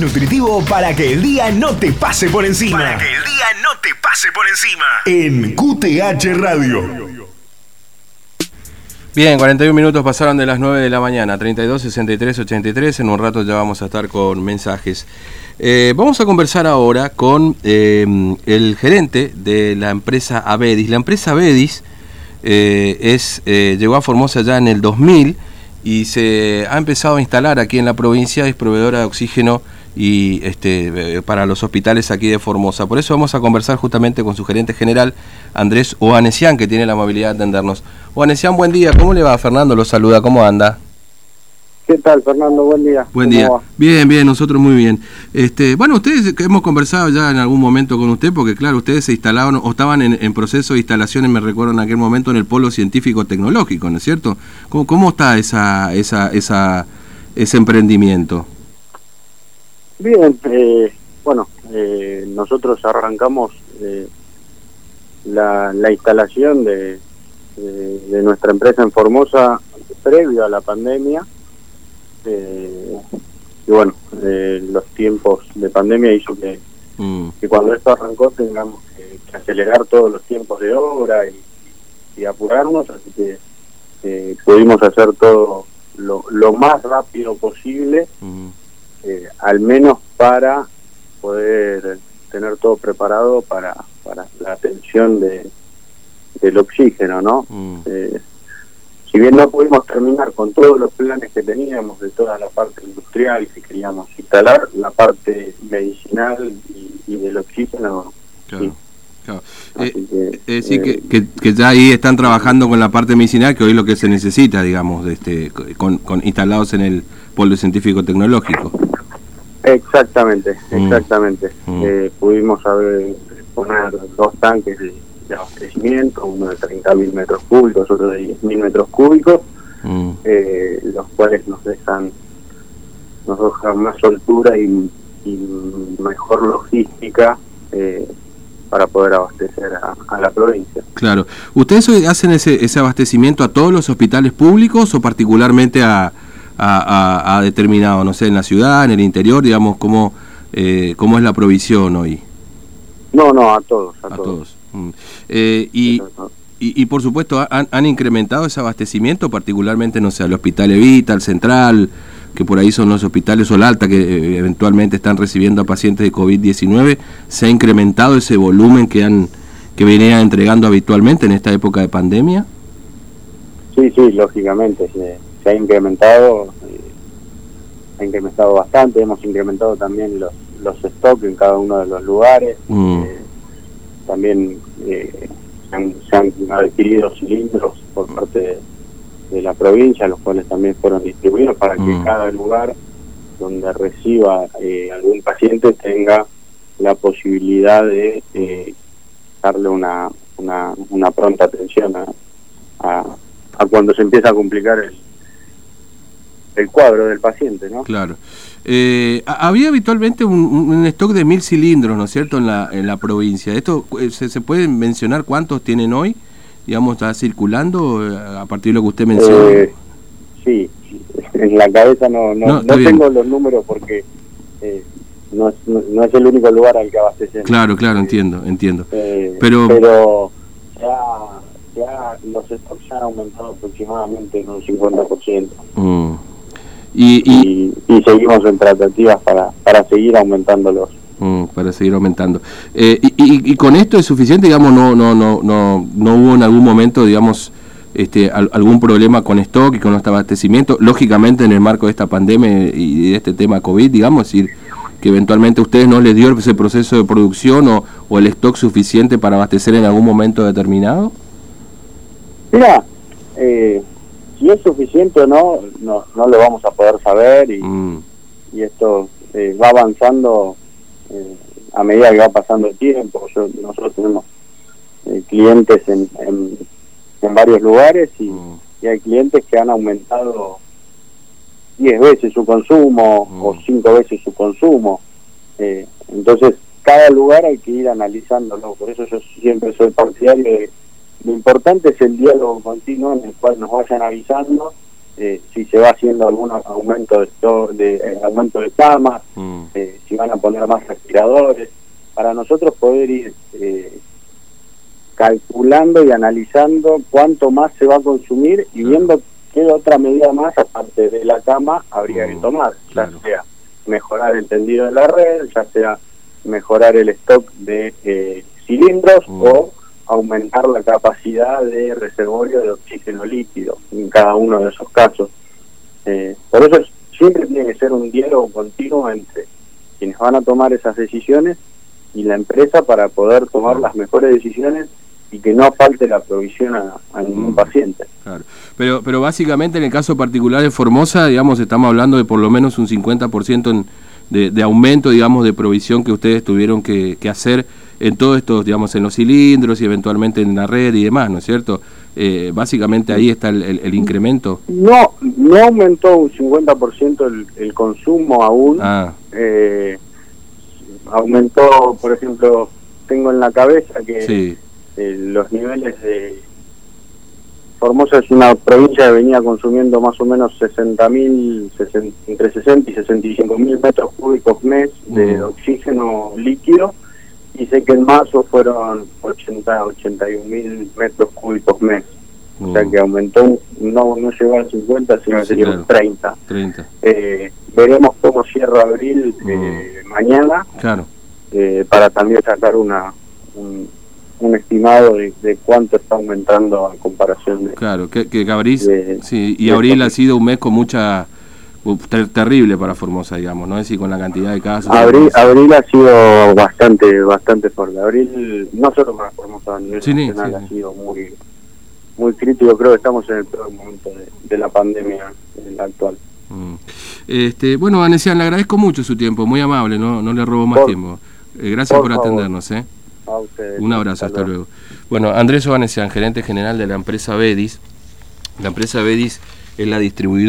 más nutritivo para que el día no te pase por encima. Para que el día no te pase por encima. En QTH Radio. Bien, 41 minutos pasaron de las 9 de la mañana, 32, 63, 83. En un rato ya vamos a estar con mensajes. Eh, vamos a conversar ahora con eh, el gerente de la empresa Avedis. La empresa Avedis eh, es, llegó a Formosa ya en el 2000 y se ha empezado a instalar aquí en la provincia, es proveedora de oxígeno y este, para los hospitales aquí de Formosa. Por eso vamos a conversar justamente con su gerente general, Andrés Oanesian, que tiene la amabilidad de atendernos. Oanesian, buen día, ¿cómo le va? Fernando lo saluda, ¿cómo anda? ¿Qué tal, Fernando? Buen día. Buen día. Bien, bien, nosotros muy bien. Este, bueno, ustedes que hemos conversado ya en algún momento con usted, porque claro, ustedes se instalaban o estaban en, proceso de instalaciones, me recuerdo en aquel momento, en el polo científico tecnológico, ¿no es cierto? ¿Cómo, cómo está esa, esa, esa, ese emprendimiento? Bien, eh, bueno, eh, nosotros arrancamos eh, la, la, instalación de, de, nuestra empresa en Formosa previo a la pandemia eh, y bueno, eh, los tiempos de pandemia hizo que, mm. que cuando esto arrancó tengamos que, acelerar todos los tiempos de obra y, apurarnos, así que eh, pudimos hacer todo lo, lo más rápido posible, mm. Al menos para poder tener todo preparado para, para la atención de, del oxígeno, ¿no? Mm si bien no pudimos terminar con todos los planes que teníamos de toda la parte industrial que queríamos instalar, la parte medicinal y, del oxígeno. Claro. Claro. Eh, es decir, eh, que, que, ya ahí están trabajando con la parte medicinal, que hoy es lo que se necesita, digamos, de este, con, con instalados en el polo científico tecnológico. Exactamente, mm. exactamente. Mm. Eh, pudimos haber, poner dos tanques de de abastecimiento, uno de 30.000 metros cúbicos, otro de 10.000 metros cúbicos, mm. eh, los cuales nos dejan, nos dejan más soltura y, mejor logística eh, para poder abastecer a, la provincia. Claro. ¿Ustedes hacen ese, ese abastecimiento a todos los hospitales públicos o particularmente a, a, determinado, no sé, en la ciudad, en el interior, digamos, cómo, eh, cómo es la provisión hoy? No, no, a todos, a, todos. Mm. Eh, y, y, por supuesto, han, incrementado ese abastecimiento, particularmente, no sé, al Hospital Evita, al Central, que por ahí son los hospitales o alta que eh, eventualmente están recibiendo a pacientes de COVID-19. ¿Se ha incrementado ese volumen que han que venía entregando habitualmente en esta época de pandemia? Sí, sí, lógicamente, se, ha incrementado, eh, ha incrementado bastante, hemos incrementado también los, los stocks en cada uno de los lugares. Mm también eh, se, han, adquirido cilindros por parte de, la provincia, los cuales también fueron distribuidos para que mm. cada lugar donde reciba eh, algún paciente tenga la posibilidad de eh, darle una, una, una, pronta atención a, a, cuando se empieza a complicar el, el cuadro del paciente, ¿no? Claro. Eh, había habitualmente un, stock de mil cilindros, ¿no es cierto?, en la, en la provincia. ¿Esto eh, se, se puede mencionar cuántos tienen hoy? Digamos, está circulando eh, a partir de lo que usted mencionó. Eh, sí, en la cabeza no, no, no, tengo los números porque no, es, no, es el único lugar al que abastecen. Claro, claro, entiendo, entiendo. pero pero ya, ya los stocks ya han aumentado aproximadamente en un 50%. Mm. Y, y, seguimos en tratativas para, para seguir aumentándolos. Mm, para seguir aumentando. Eh, y, y, con esto es suficiente, digamos, no, no, no, no, no hubo en algún momento, digamos, este, algún problema con stock y con este abastecimiento, lógicamente en el marco de esta pandemia y de este tema COVID, digamos, decir, que eventualmente a ustedes no les dio ese proceso de producción o, o el stock suficiente para abastecer en algún momento determinado? Mira, eh, si es suficiente o no, no, no lo vamos a poder saber y, mm. y esto eh, va avanzando eh, a medida que va pasando el tiempo. nosotros tenemos eh, clientes en, en, varios lugares y, mm. y, hay clientes que han aumentado 10 veces su consumo o 5 mm. veces su consumo. entonces, cada lugar hay que ir analizándolo. Por eso yo siempre soy partidario de lo importante es el diálogo continuo en el cual nos vayan avisando eh, si se va haciendo algún aumento de, de eh, aumento de camas, mm. eh, si van a poner más respiradores, para nosotros poder ir calculando y analizando cuánto más se va a consumir y viendo qué otra medida más aparte de la cama habría que mm, tomar, ya sea mejorar el tendido de la red, ya sea mejorar el stock de cilindros mm. o aumentar la capacidad de reservorio de oxígeno líquido en cada uno de esos casos. Eh, por eso siempre tiene que ser un diálogo continuo entre quienes van a tomar esas decisiones y la empresa para poder tomar las mejores decisiones y que no falte la provisión a, ningún mm. paciente. Claro. Pero, pero básicamente en el caso particular de Formosa, digamos, estamos hablando de por lo menos un 50% en, de, de, aumento, digamos, de provisión que ustedes tuvieron que, que hacer en todos estos, digamos, en los cilindros y eventualmente en la red y demás, ¿no es cierto? Eh, básicamente ahí está el, incremento. No, no aumentó un 50% el, el consumo aún. Ah. Eh, aumentó, por ejemplo, tengo en la cabeza que eh, los niveles de... Formosa es una provincia que venía consumiendo más o menos 60 mil, entre 60 y 65 mil metros cúbicos mes de mm. oxígeno líquido y sé que en marzo fueron 80, 81 mil metros cúbicos mes. O sea que aumentó, no, no llegó al 50, sino que sería 30. 30. Eh, veremos cómo cierra abril eh, mm. mañana. Claro. Eh, para también sacar una un, estimado de, cuánto está aumentando a comparación de. Claro, que, que abril, sí, y abril ha sido un mes con mucha terrible para Formosa, digamos, ¿no? Es decir, con la cantidad de casos. Abril, abril ha sido bastante bastante fuerte. Abril, no solo para Formosa, a nivel nacional, ha sido muy muy crítico. Creo que estamos en el peor momento de, la pandemia, en la actual. Mm. Este, bueno, Vanessa, le agradezco mucho su tiempo, muy amable, no, no le robo más tiempo. Eh, gracias por, atendernos. ¿eh? Un abrazo, hasta, luego. Bueno, Andrés Ovanesian, gerente general de la empresa Bedis. La empresa Bedis es la distribuidora.